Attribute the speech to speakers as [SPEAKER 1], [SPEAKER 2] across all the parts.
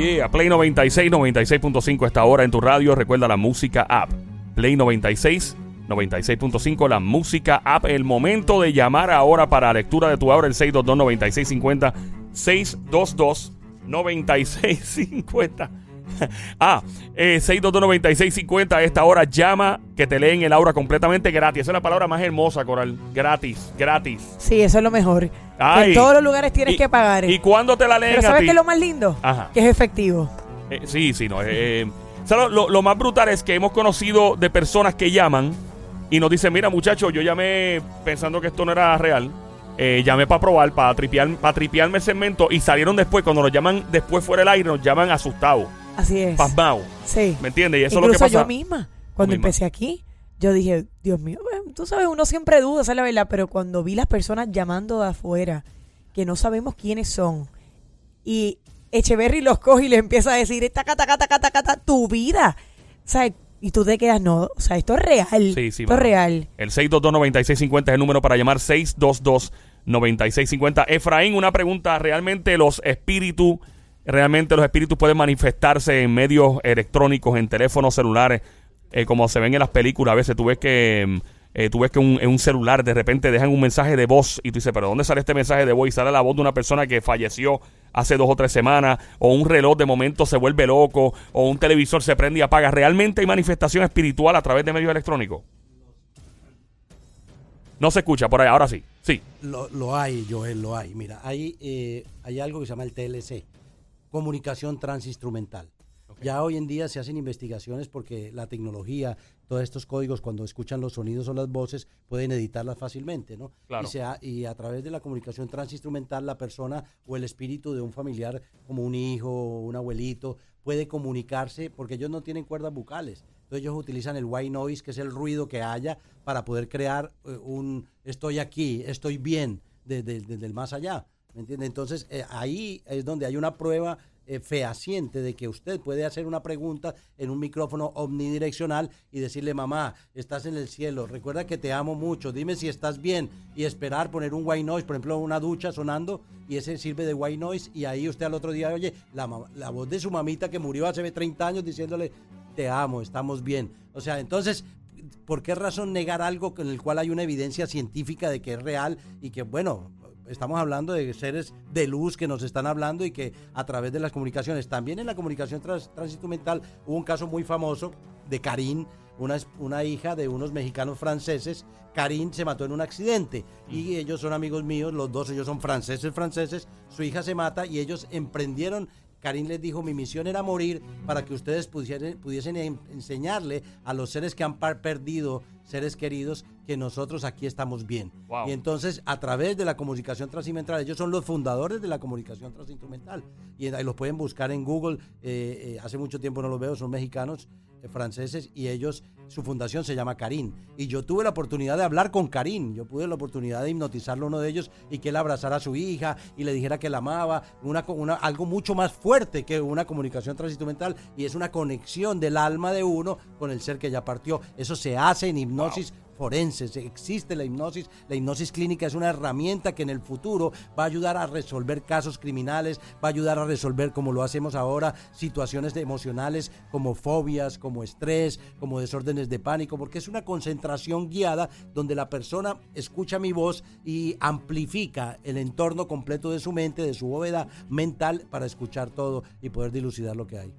[SPEAKER 1] Yeah, Play 96, 96.5 esta hora en tu radio. Recuerda la música app. Play 96, 96.5, la música app. El momento de llamar ahora para lectura de tu obra, el 622-9650. 622-9650. ah, eh, 622-9650 a esta hora llama que te leen el aura completamente gratis. Esa es la palabra más hermosa, Coral. Gratis, gratis.
[SPEAKER 2] Sí, eso es lo mejor. Que en todos los lugares tienes
[SPEAKER 1] Y-
[SPEAKER 2] que pagar.
[SPEAKER 1] ¿Y cuándo te la leen
[SPEAKER 2] Pero ¿sabes qué es lo más lindo?
[SPEAKER 1] Ajá.
[SPEAKER 2] Que es efectivo.
[SPEAKER 1] Eh, sí, sí, no. eh, eh, ¿sabes lo, lo más brutal es que hemos conocido de personas que llaman y nos dicen, mira muchachos, yo llamé pensando que esto no era real. eh, llamé para probar, para tripear, para tripearme el segmento y salieron después, cuando nos llaman después fuera del aire, nos llaman asustados,
[SPEAKER 2] Así es.
[SPEAKER 1] pasmados.
[SPEAKER 2] Sí.
[SPEAKER 1] ¿Me entiendes? Y eso
[SPEAKER 2] Incluso
[SPEAKER 1] es lo que pasa.
[SPEAKER 2] yo misma, cuando
[SPEAKER 1] misma.
[SPEAKER 2] empecé aquí, yo dije, Dios mío, eh, tú sabes, uno siempre duda, esa es la verdad, pero cuando vi las personas llamando de afuera, que no sabemos quiénes son, y Echeverry los coge y le empieza a decir, taca, taca, taca, taca, taca, tu vida. Sea, y tú te quedas, no, o sea, esto es real.
[SPEAKER 1] Sí, sí,
[SPEAKER 2] esto es real.
[SPEAKER 1] El 622-9650 es el número para llamar 622-9650. Efraín, una pregunta. ¿Realmente los espíritus, realmente los espíritus pueden manifestarse en medios electrónicos, en teléfonos celulares, eh, como se ven en las películas? A veces tú ves que... mm, eh, ves que un, en un celular de repente dejan un mensaje de voz y tú dices, pero ¿dónde sale este mensaje de voz? Y sale la voz de una persona que falleció hace dos o tres semanas, o un reloj de momento se vuelve loco, o un televisor se prende y apaga. ¿Realmente hay manifestación espiritual a través de medios electrónicos? No se escucha por ahí, ahora sí. Sí.
[SPEAKER 3] Lo, lo hay, Joel, lo hay. Mira, hay, eh, hay algo que se llama el TLC, comunicación transinstrumental. Ya hoy en día se hacen investigaciones porque la tecnología, todos estos códigos, cuando escuchan los sonidos o las voces, pueden editarlas fácilmente, ¿no?
[SPEAKER 1] Claro.
[SPEAKER 3] Y, se ha- y a través de la comunicación transinstrumental, la persona o el espíritu de un familiar, como un hijo o un abuelito, puede comunicarse porque ellos no tienen cuerdas bucales. Entonces ellos utilizan el white noise, que es el ruido que haya, para poder crear eh, un estoy aquí, estoy bien, desde de, del más allá. Entonces eh, ahí es donde hay una prueba eh, fehaciente de que usted puede hacer una pregunta en un micrófono omnidireccional y decirle, mamá, estás en el cielo, recuerda que te amo mucho, dime si estás bien y esperar poner un white noise, por ejemplo, una ducha sonando y ese sirve de white noise y ahí usted al otro día oye la, la voz de su mamita que murió hace 30 años diciéndole, te amo, estamos bien. O sea, entonces, ¿por qué razón negar algo con el cual hay una evidencia científica de que es real y que, bueno, estamos hablando de seres de luz que nos están hablando y que a través de las comunicaciones, también en la comunicación trans- transinstrumental hubo un caso muy famoso de Karin, una, una hija de unos mexicanos franceses. Karin se mató en un accidente y ellos son amigos míos, los dos ellos son franceses, franceses. Su hija se mata y ellos emprendieron Karim les dijo, mi misión era morir para que ustedes pudiesen, pudiesen en- enseñarle a los seres que han perdido seres queridos que nosotros aquí estamos bien.
[SPEAKER 1] Wow.
[SPEAKER 3] Y entonces, a través de la comunicación transinstrumental, ellos son los fundadores de la comunicación transinstrumental. Y ahí los pueden buscar en Google. eh, eh, hace mucho tiempo no los veo, son mexicanos, eh, franceses, y ellos, su fundación se llama Karim. Y yo tuve la oportunidad de hablar con Karim. Yo pude la oportunidad de hipnotizarlo a uno de ellos y que él abrazara a su hija y le dijera que la amaba. Una- algo mucho más fuerte que una comunicación transinstrumental y es una conexión del alma de uno con el ser que ya partió. Eso se hace en hipnosis forenses. Existe la hipnosis. La hipnosis clínica es una herramienta que en el futuro va a ayudar a resolver casos criminales, va a ayudar a resolver, como lo hacemos ahora, situaciones de- emocionales como fobias, como estrés, como desórdenes de pánico, porque es una concentración guiada donde la persona escucha mi voz y amplifica el entorno completo de su mente, de su bóveda mental, para escuchar todo y poder dilucidar lo que hay.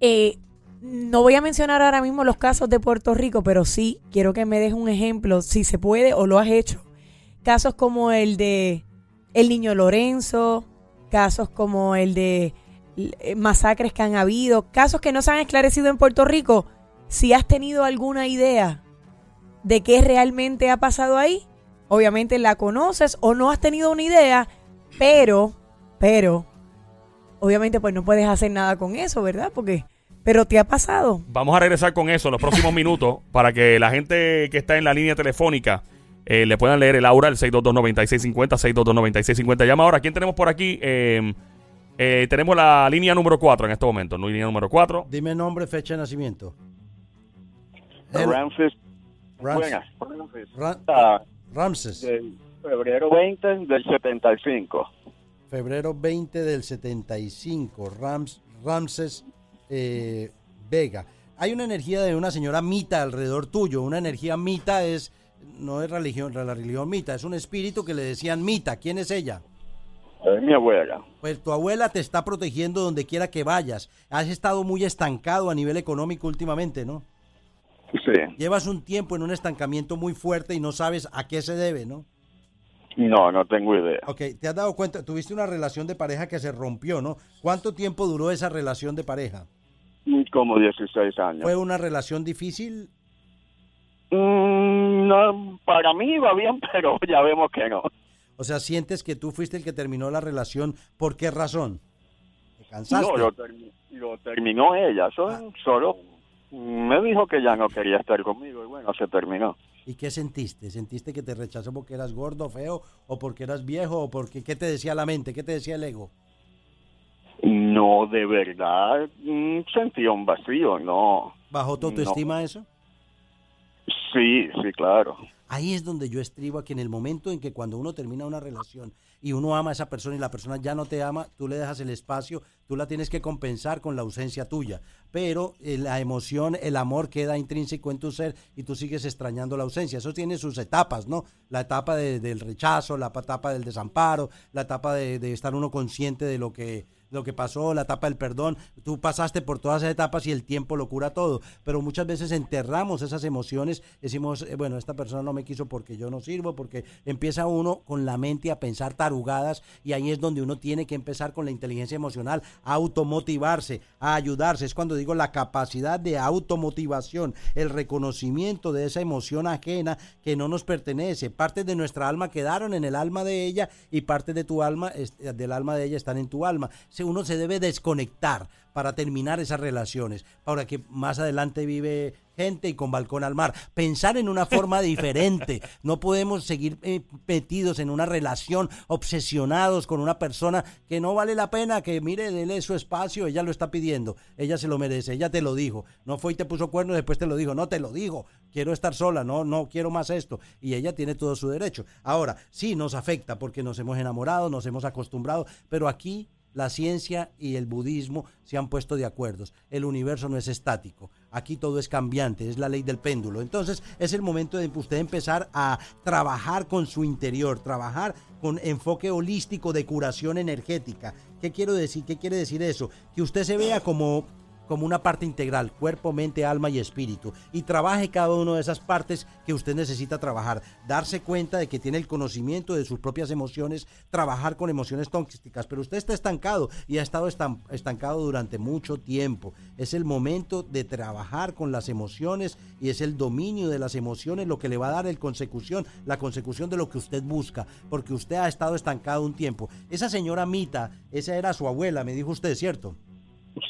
[SPEAKER 2] Eh, no voy a mencionar ahora mismo los casos de Puerto Rico, pero sí quiero que me des un ejemplo, si se puede o lo has hecho. Casos como el de el niño Lorenzo, casos como el de eh, masacres que han habido, casos que no se han esclarecido en Puerto Rico. Si has tenido alguna idea de qué realmente ha pasado ahí, obviamente la conoces o no has tenido una idea, pero, pero, obviamente pues no puedes hacer nada con eso, ¿verdad? Porque, pero te ha pasado.
[SPEAKER 1] Vamos a regresar con eso en los próximos minutos para que la gente que está en la línea telefónica eh, le puedan leer el aura, el 622-9650, 622-9650. Llama ahora. ¿Quién tenemos por aquí? Eh, eh, tenemos la línea número 4 en este momento. ¿no? Línea número 4.
[SPEAKER 3] Dime nombre, fecha de nacimiento. El-
[SPEAKER 4] Ramses, buenas, Ramses,
[SPEAKER 3] Ra-
[SPEAKER 4] ah,
[SPEAKER 3] Ramses,
[SPEAKER 4] del febrero 20 del 75.
[SPEAKER 3] febrero 20 del 75. Rams, Ramses eh, Vega. Hay una energía de una señora Mita alrededor tuyo. Una energía Mita es, no es religión, la religión Mita, es un espíritu que le decían Mita. ¿Quién es ella?
[SPEAKER 4] Es mi abuela.
[SPEAKER 3] Pues tu abuela te está protegiendo donde quiera que vayas. Has estado muy estancado a nivel económico últimamente, ¿no?
[SPEAKER 4] Sí.
[SPEAKER 3] Llevas un tiempo en un estancamiento muy fuerte y no sabes a qué se debe, ¿no?
[SPEAKER 4] No, no tengo idea.
[SPEAKER 3] Ok, te has dado cuenta, tuviste una relación de pareja que se rompió, ¿no? ¿Cuánto tiempo duró esa relación de pareja?
[SPEAKER 4] Como 16 años.
[SPEAKER 3] ¿Fue una relación difícil?
[SPEAKER 4] Mm, no, para mí iba bien, pero ya vemos que no.
[SPEAKER 3] O sea, ¿sientes que tú fuiste el que terminó la relación? ¿Por qué razón? ¿Te cansaste?
[SPEAKER 4] No, lo, termi- lo terminó ella. So- Solo me dijo que ya no quería estar conmigo y bueno, se terminó.
[SPEAKER 3] ¿Y qué sentiste? ¿Sentiste que te rechazó porque eras gordo, feo, o porque eras viejo, o porque qué te decía la mente, qué te decía el ego?
[SPEAKER 4] No, de verdad, sentía un vacío, no.
[SPEAKER 3] ¿Bajó tu
[SPEAKER 4] No.
[SPEAKER 3] autoestima eso?
[SPEAKER 4] Sí, sí, claro.
[SPEAKER 3] Ahí es donde yo estribo que en el momento en que cuando uno termina una relación y uno ama a esa persona y la persona ya no te ama, tú le dejas el espacio, tú la tienes que compensar con la ausencia tuya. Pero eh, la emoción, el amor queda intrínseco en tu ser y tú sigues extrañando la ausencia. Eso tiene sus etapas, ¿no? La etapa de- del rechazo, la etapa del desamparo, la etapa de, de estar uno consciente de lo que lo que pasó, la etapa del perdón, tú pasaste por todas esas etapas y el tiempo lo cura todo, pero muchas veces enterramos esas emociones, decimos, eh, bueno, esta persona no me quiso porque yo no sirvo, porque empieza uno con la mente a pensar tarugadas y ahí es donde uno tiene que empezar con la inteligencia emocional, a automotivarse, a ayudarse, es cuando digo la capacidad de automotivación, el reconocimiento de esa emoción ajena que no nos pertenece, partes de nuestra alma quedaron en el alma de ella y partes de tu alma, es- del alma de ella están en tu alma. Uno se debe desconectar para terminar esas relaciones, para que más adelante vive gente y con balcón al mar. Pensar en una forma diferente. No podemos seguir eh, metidos en una relación, obsesionados con una persona que no vale la pena, que mire, dele su espacio, ella lo está pidiendo, ella se lo merece, ella te lo dijo. No fue y te puso cuerno y después te lo dijo, no te lo dijo, quiero estar sola, no, no quiero más esto. Y ella tiene todo su derecho. Ahora, sí nos afecta porque nos hemos enamorado, nos hemos acostumbrado, pero aquí la ciencia y el budismo se han puesto de acuerdos. El universo no es estático. Aquí todo es cambiante, es la ley del péndulo. Entonces es el momento de usted empezar a trabajar con su interior, trabajar con enfoque holístico de curación energética. ¿Qué quiero decir? ¿Qué quiere decir eso? Que usted se vea como como una parte integral, cuerpo, mente, alma y espíritu, y trabaje cada una de esas partes que usted necesita trabajar, darse cuenta de que tiene el conocimiento de sus propias emociones, trabajar con emociones tóxicas, pero usted está estancado y ha estado estan- estancado durante mucho tiempo. Es el momento de trabajar con las emociones y es el dominio de las emociones lo que le va a dar el consecución, la consecución de lo que usted busca, porque usted ha estado estancado un tiempo. Esa señora Mita, esa era su abuela, me dijo usted, ¿cierto?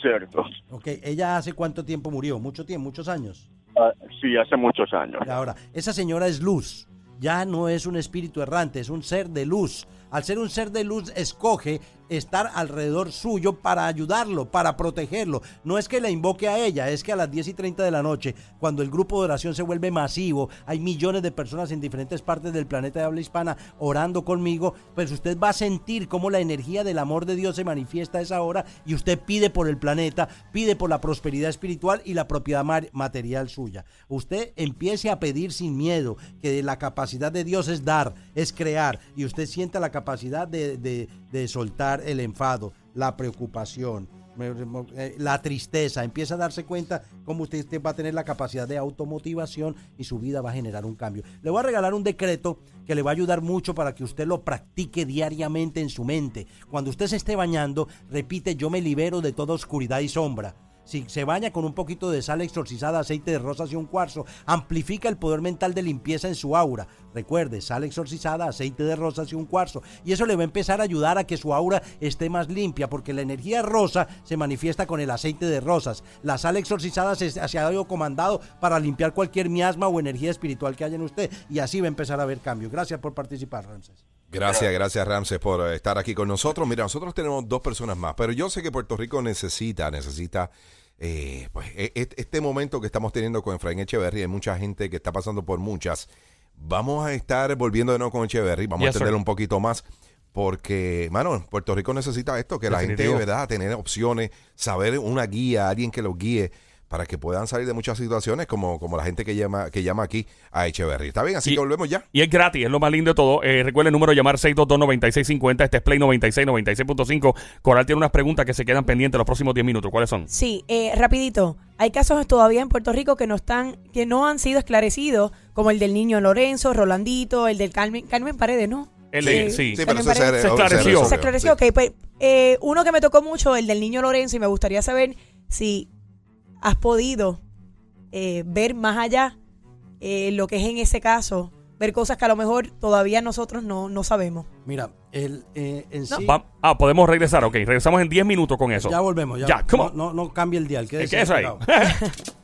[SPEAKER 4] Cierto.
[SPEAKER 3] Ok, ¿ella hace cuánto tiempo murió? ¿Mucho tiempo? ¿Muchos años?
[SPEAKER 4] Ah, sí, hace muchos años.
[SPEAKER 3] Ahora, esa señora es luz. Ya no es un espíritu errante, es un ser de luz. Al ser un ser de luz, escoge estar alrededor suyo para ayudarlo, para protegerlo. No es que la invoque a ella, es que a las 10 y 30 de la noche, cuando el grupo de oración se vuelve masivo, hay millones de personas en diferentes partes del planeta de habla hispana orando conmigo, pues usted va a sentir cómo la energía del amor de Dios se manifiesta a esa hora y usted pide por el planeta, pide por la prosperidad espiritual y la propiedad material suya. Usted empiece a pedir sin miedo, que la capacidad de Dios es dar, es crear, y usted sienta la capacidad de, de- de soltar el enfado, la preocupación, eh, la tristeza, empieza a darse cuenta cómo usted, usted va a tener la capacidad de automotivación y su vida va a generar un cambio. Le voy a regalar un decreto que le va a ayudar mucho para que usted lo practique diariamente en su mente. Cuando usted se esté bañando, repite, yo me libero de toda oscuridad y sombra. Si se baña con un poquito de sal exorcizada, aceite de rosas y un cuarzo, amplifica el poder mental de limpieza en su aura. Recuerde, sal exorcizada, aceite de rosas y un cuarzo. Y eso le va a empezar a ayudar a que su aura esté más limpia, porque la energía rosa se manifiesta con el aceite de rosas. La sal exorcizada se, ha ido comandado para limpiar cualquier miasma o energía espiritual que haya en usted. Y así va a empezar a haber cambio. Gracias por participar, Ramses.
[SPEAKER 5] Gracias, gracias Ramses por eh, estar aquí con nosotros. Mira, nosotros tenemos dos personas más, pero yo sé que Puerto Rico necesita, necesita eh, pues, e- e- este momento que estamos teniendo con Efraín Echeverry. Hay mucha gente que está pasando por muchas. Vamos a estar volviendo de nuevo con Echeverry, vamos
[SPEAKER 1] Yes,
[SPEAKER 5] a entenderlo
[SPEAKER 1] sir.
[SPEAKER 5] un poquito más. porque, mano, Puerto Rico necesita esto, que la gente,
[SPEAKER 1] Definitivo.
[SPEAKER 5] ¿verdad?, tener opciones, saber una guía, alguien que los guíe para que puedan salir de muchas situaciones como, como la gente que llama, que llama aquí a Echeverry. ¿Está bien? Así
[SPEAKER 1] Y-
[SPEAKER 5] que volvemos ya.
[SPEAKER 1] Y es gratis, es lo más lindo de todo. Eh, recuerden el número de llamar 622-9650. Este es Play 96, 96.5. Coral tiene unas preguntas que se quedan pendientes los próximos 10 minutos. ¿Cuáles son?
[SPEAKER 2] Sí, eh, rapidito. Hay casos todavía en Puerto Rico que no están, que no han sido esclarecidos, como el del niño Lorenzo, Rolandito, el del Carmen, Carmen Paredes, ¿no?
[SPEAKER 1] El de- sí.
[SPEAKER 5] Sí, pero eso se,
[SPEAKER 1] esclareció.
[SPEAKER 2] Se esclareció,
[SPEAKER 5] sí.
[SPEAKER 2] ok. Pues, eh, uno que me tocó mucho, el del niño Lorenzo, y me gustaría saber si has podido eh, ver más allá eh, lo que es en ese caso, ver cosas que a lo mejor todavía nosotros no, no sabemos.
[SPEAKER 3] Mira, el, eh, en
[SPEAKER 2] No.
[SPEAKER 3] sí.
[SPEAKER 1] Va- ah, podemos regresar. Ok, regresamos en 10 minutos con eso.
[SPEAKER 3] Ya volvemos. Ya,
[SPEAKER 1] Ya, come
[SPEAKER 3] no,
[SPEAKER 1] on.
[SPEAKER 3] no, no cambie el dial.
[SPEAKER 1] ¿Qué es eso ahí?